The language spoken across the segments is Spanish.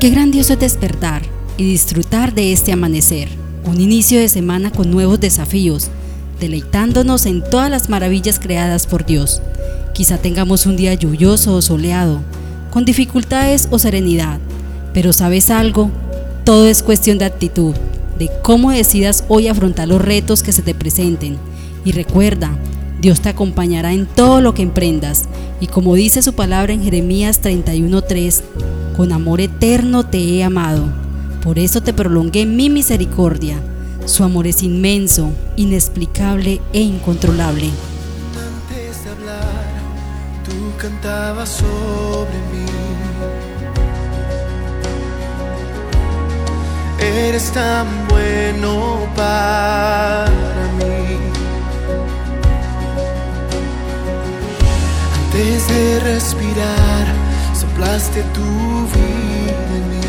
Qué grandioso es despertar y disfrutar de este amanecer, un inicio de semana con nuevos desafíos, deleitándonos en todas las maravillas creadas por Dios. Quizá tengamos un día lluvioso o soleado, con dificultades o serenidad, pero ¿sabes algo? Todo es cuestión de actitud, de cómo decidas hoy afrontar los retos que se te presenten. Y recuerda, Dios te acompañará en todo lo que emprendas. Y como dice su palabra en Jeremías 31:3, con amor eterno te he amado. Por eso te prolongué mi misericordia. Su amor es inmenso, inexplicable e incontrolable. Antes de hablar, tú cantabas sobre mí. Eres tan bueno para mí. Antes de respirar, soplaste tu vida en mí.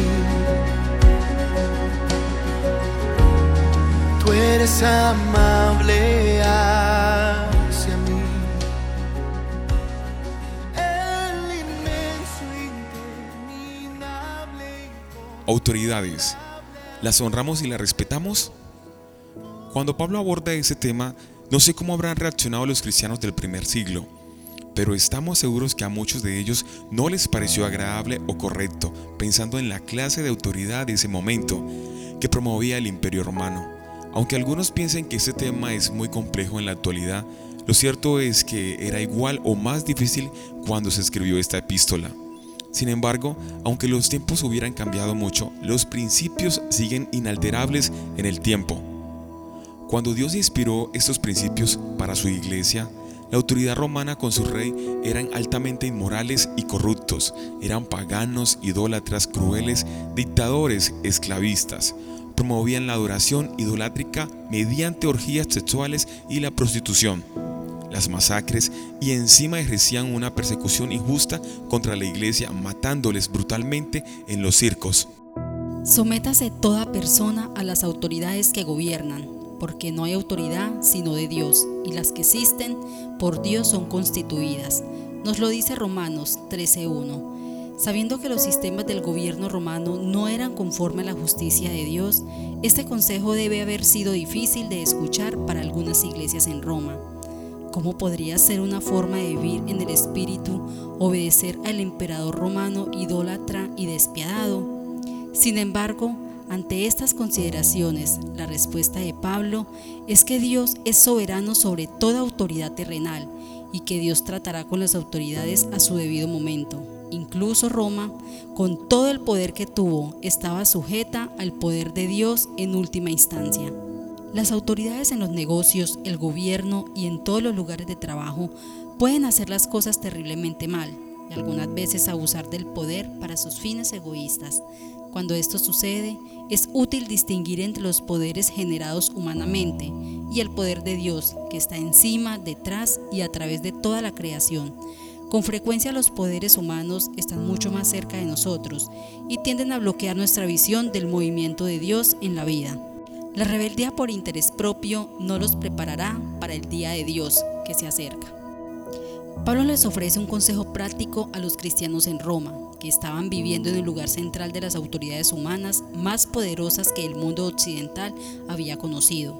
Tú eres amable hacia mí. El inmenso, interminable. Autoridades. ¿Las honramos y las respetamos? Cuando Pablo aborda ese tema, no sé cómo habrán reaccionado los cristianos del primer siglo, pero estamos seguros que a muchos de ellos no les pareció agradable o correcto, pensando en la clase de autoridad de ese momento que promovía el imperio romano. Aunque algunos piensen que este tema es muy complejo en la actualidad, lo cierto es que era igual o más difícil cuando se escribió esta epístola. Sin embargo, aunque los tiempos hubieran cambiado mucho, los principios siguen inalterables en el tiempo. Cuando Dios inspiró estos principios para su iglesia, la autoridad romana con su rey eran altamente inmorales y corruptos, eran paganos, idólatras, crueles, dictadores, esclavistas. Promovían la adoración idolátrica mediante orgías sexuales y la prostitución las masacres y encima ejercían una persecución injusta contra la iglesia matándoles brutalmente en los circos. Sométase toda persona a las autoridades que gobiernan, porque no hay autoridad sino de Dios, y las que existen por Dios son constituidas. Nos lo dice Romanos 13.1. Sabiendo que los sistemas del gobierno romano no eran conforme a la justicia de Dios, este consejo debe haber sido difícil de escuchar para algunas iglesias en Roma. ¿Cómo podría ser una forma de vivir en el espíritu obedecer al emperador romano idólatra y despiadado? Sin embargo, ante estas consideraciones, la respuesta de Pablo es que Dios es soberano sobre toda autoridad terrenal y que Dios tratará con las autoridades a su debido momento. Incluso Roma, con todo el poder que tuvo, estaba sujeta al poder de Dios en última instancia. Las autoridades en los negocios, el gobierno y en todos los lugares de trabajo pueden hacer las cosas terriblemente mal y algunas veces abusar del poder para sus fines egoístas. Cuando esto sucede, es útil distinguir entre los poderes generados humanamente y el poder de Dios, que está encima, detrás y a través de toda la creación. Con frecuencia los poderes humanos están mucho más cerca de nosotros y tienden a bloquear nuestra visión del movimiento de Dios en la vida. La rebeldía por interés propio no los preparará para el día de Dios que se acerca. Pablo les ofrece un consejo práctico a los cristianos en Roma, que estaban viviendo en el lugar central de las autoridades humanas más poderosas que el mundo occidental había conocido,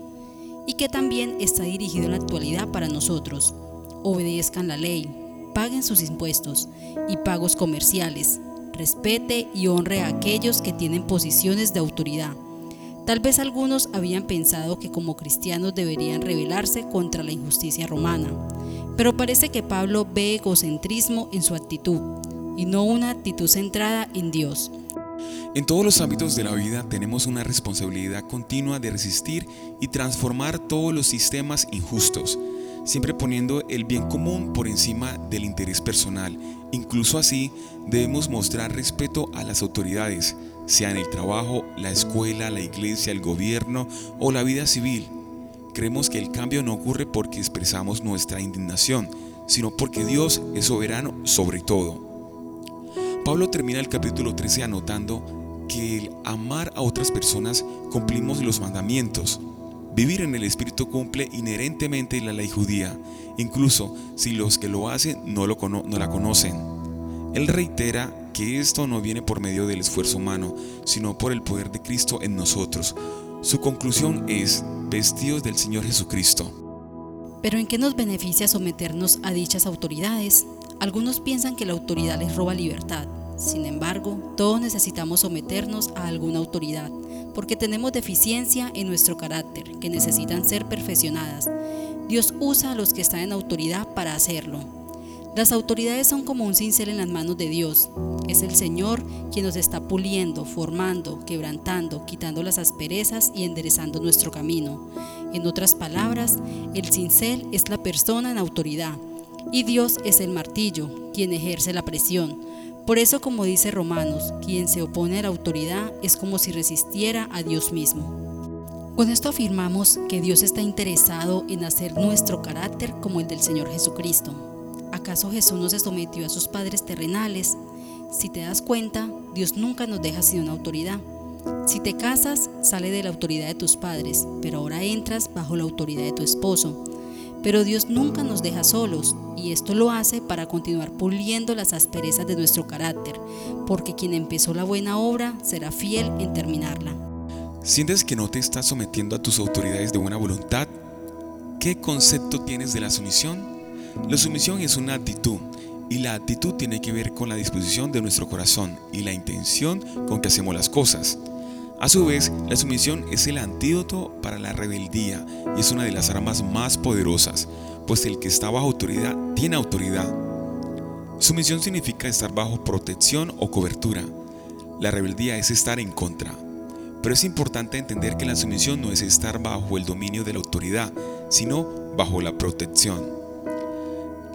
y que también está dirigido en la actualidad para nosotros. Obedezcan la ley, paguen sus impuestos y pagos comerciales, respete y honre a aquellos que tienen posiciones de autoridad. Tal vez algunos habían pensado que como cristianos deberían rebelarse contra la injusticia romana, pero parece que Pablo ve egocentrismo en su actitud y no una actitud centrada en Dios. En todos los ámbitos de la vida tenemos una responsabilidad continua de resistir y transformar todos los sistemas injustos, siempre poniendo el bien común por encima del interés personal. Incluso así, debemos mostrar respeto a las autoridades, sea en el trabajo, la escuela, la iglesia, el gobierno o la vida civil. Creemos que el cambio no ocurre porque expresamos nuestra indignación, sino porque Dios es soberano sobre todo. Pablo termina el capítulo 13 anotando que el amar a otras personas cumplimos los mandamientos. Vivir en el Espíritu cumple inherentemente la ley judía, incluso si los que lo hacen no, lo no la conocen. Él reitera que esto no viene por medio del esfuerzo humano, sino por el poder de Cristo en nosotros. Su conclusión es, vestidos del Señor Jesucristo. Pero ¿en qué nos beneficia someternos a dichas autoridades? Algunos piensan que la autoridad les roba libertad. Sin embargo, todos necesitamos someternos a alguna autoridad, porque tenemos deficiencia en nuestro carácter, que necesitan ser perfeccionadas. Dios usa a los que están en autoridad para hacerlo. Las autoridades son como un cincel en las manos de Dios. Es el Señor quien nos está puliendo, formando, quebrantando, quitando las asperezas y enderezando nuestro camino. En otras palabras, el cincel es la persona en autoridad y Dios es el martillo, quien ejerce la presión. Por eso, como dice Romanos, quien se opone a la autoridad es como si resistiera a Dios mismo. Con esto afirmamos que Dios está interesado en hacer nuestro carácter como el del Señor Jesucristo. ¿Acaso Jesús no se sometió a sus padres terrenales? Si te das cuenta, Dios nunca nos deja sin una autoridad. Si te casas, sale de la autoridad de tus padres, pero ahora entras bajo la autoridad de tu esposo. Pero Dios nunca nos deja solos, y esto lo hace para continuar puliendo las asperezas de nuestro carácter, porque quien empezó la buena obra será fiel en terminarla. ¿Sientes que no te estás sometiendo a tus autoridades de buena voluntad? ¿Qué concepto tienes de la sumisión? La sumisión es una actitud y la actitud tiene que ver con la disposición de nuestro corazón y la intención con que hacemos las cosas. A su vez, la sumisión es el antídoto para la rebeldía y es una de las armas más poderosas, pues el que está bajo autoridad tiene autoridad. Sumisión significa estar bajo protección o cobertura. La rebeldía es estar en contra. Pero es importante entender que la sumisión no es estar bajo el dominio de la autoridad, sino bajo la protección.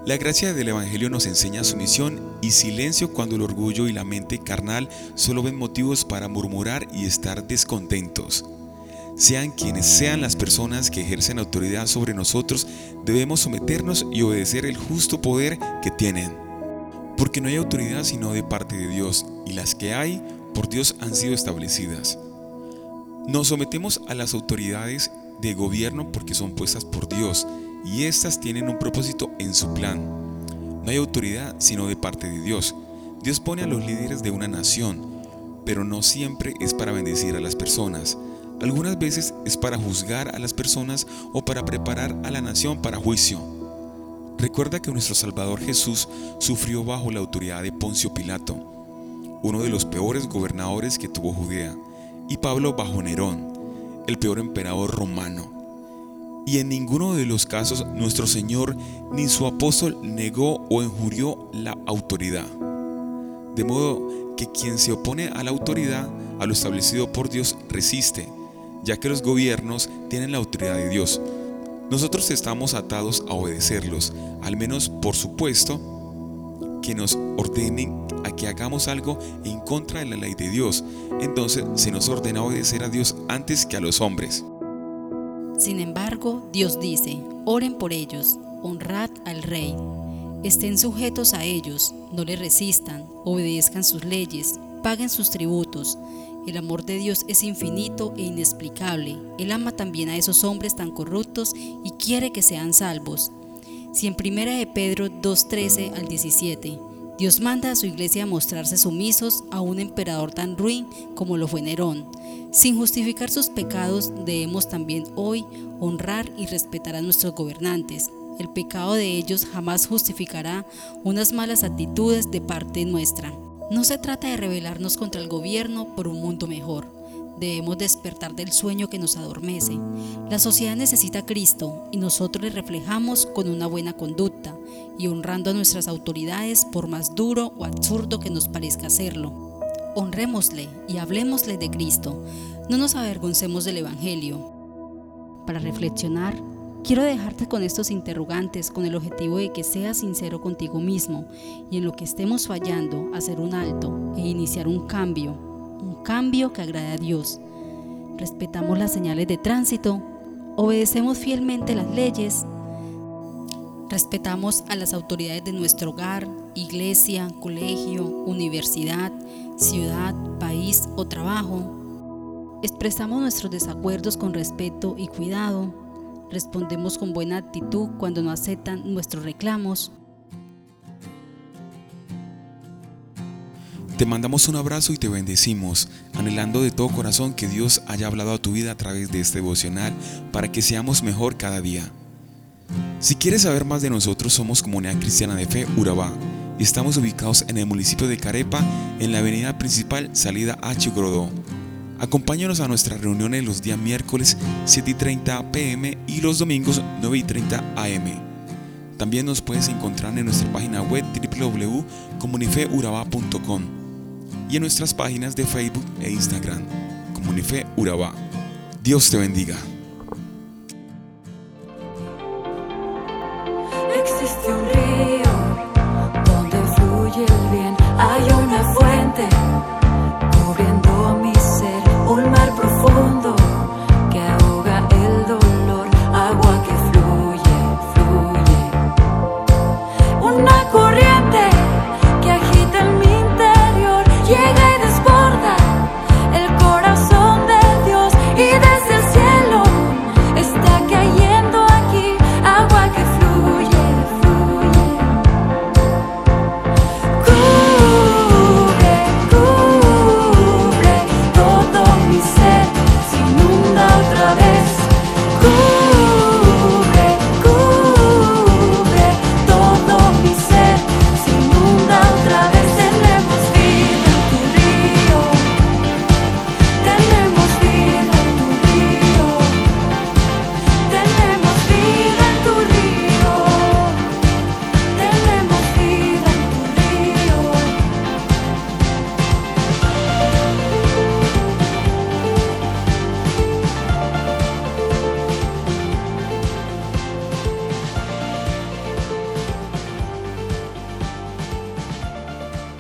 La gracia del Evangelio nos enseña sumisión y silencio cuando el orgullo y la mente carnal solo ven motivos para murmurar y estar descontentos. Sean quienes sean las personas que ejercen autoridad sobre nosotros, debemos someternos y obedecer el justo poder que tienen. Porque no hay autoridad sino de parte de Dios, y las que hay por Dios han sido establecidas. Nos sometemos a las autoridades de gobierno porque son puestas por Dios, y éstas tienen un propósito en su plan. No hay autoridad sino de parte de Dios. Dios pone a los líderes de una nación, pero no siempre es para bendecir a las personas. Algunas veces es para juzgar a las personas o para preparar a la nación para juicio. Recuerda que nuestro Salvador Jesús sufrió bajo la autoridad de Poncio Pilato, uno de los peores gobernadores que tuvo Judea, y Pablo bajo Nerón, el peor emperador romano. Y en ninguno de los casos nuestro Señor ni su apóstol negó o injurió la autoridad. De modo que quien se opone a la autoridad, a lo establecido por Dios, resiste, ya que los gobiernos tienen la autoridad de Dios. Nosotros estamos atados a obedecerlos, al menos por supuesto que nos ordenen a que hagamos algo en contra de la ley de Dios. Entonces se nos ordena obedecer a Dios antes que a los hombres. Sin embargo, Dios dice, oren por ellos, honrad al rey, estén sujetos a ellos, no le resistan, obedezcan sus leyes, paguen sus tributos. El amor de Dios es infinito e inexplicable. Él ama también a esos hombres tan corruptos y quiere que sean salvos. Si en primera de Pedro 2:13 al 17 Dios manda a su iglesia a mostrarse sumisos a un emperador tan ruin como lo fue Nerón. Sin justificar sus pecados, debemos también hoy honrar y respetar a nuestros gobernantes. El pecado de ellos jamás justificará unas malas actitudes de parte nuestra. No se trata de rebelarnos contra el gobierno por un mundo mejor. Debemos despertar del sueño que nos adormece. La sociedad necesita a Cristo y nosotros le reflejamos con una buena conducta y honrando a nuestras autoridades por más duro o absurdo que nos parezca hacerlo. Honrémosle y hablemosle de Cristo. No nos avergoncemos del Evangelio. Para reflexionar, quiero dejarte con estos interrogantes con el objetivo de que seas sincero contigo mismo y en lo que estemos fallando, hacer un alto e iniciar un cambio un cambio que agrade a Dios. Respetamos las señales de tránsito, obedecemos fielmente las leyes, respetamos a las autoridades de nuestro hogar, iglesia, colegio, universidad, ciudad, país o trabajo. Expresamos nuestros desacuerdos con respeto y cuidado. Respondemos con buena actitud cuando no aceptan nuestros reclamos. Te mandamos un abrazo y te bendecimos, anhelando de todo corazón que Dios haya hablado a tu vida a través de este devocional para que seamos mejor cada día. Si quieres saber más de nosotros, somos Comunidad Cristiana de Fe Urabá y estamos ubicados en el municipio de Carepa, en la avenida principal salida a Chigrodó. Acompáñanos a nuestras reuniones los días miércoles 7 y 30 pm y los domingos 9 y 30 am. También nos puedes encontrar en nuestra página web www.comunifeuraba.com y en nuestras páginas de Facebook e Instagram, Comunife Urabá. Dios te bendiga.